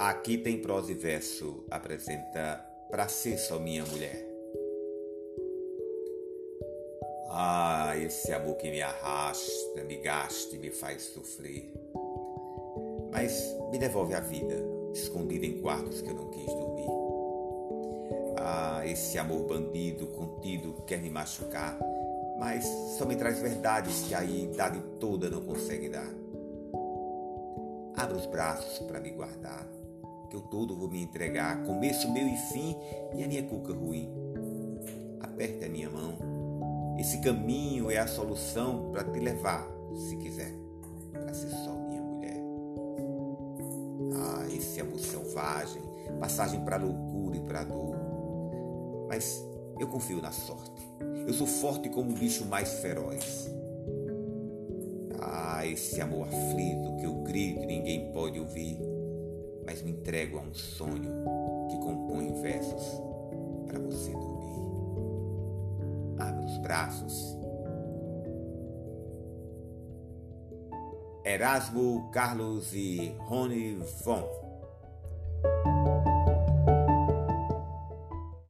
Aqui tem prosa e verso, apresenta Pra ser só minha mulher. Ah, esse amor que me arrasta, me gasta e me faz sofrer. Mas me devolve a vida, escondida em quartos que eu não quis dormir. Ah, esse amor bandido, contido, quer me machucar, mas só me traz verdades que a idade toda não consegue dar. Abra os braços para me guardar que eu todo vou me entregar, começo, meio e fim, e a minha cuca ruim. Aperte a minha mão. Esse caminho é a solução para te levar, se quiser, para ser só minha mulher. Ah, esse amor selvagem, passagem para a loucura e para a dor. Mas eu confio na sorte. Eu sou forte como o bicho mais feroz. Ah, esse amor aflito que eu grito e ninguém pode ouvir me entrego a um sonho que compõe versos para você dormir. Abra os braços. Erasmo Carlos e Rony Von.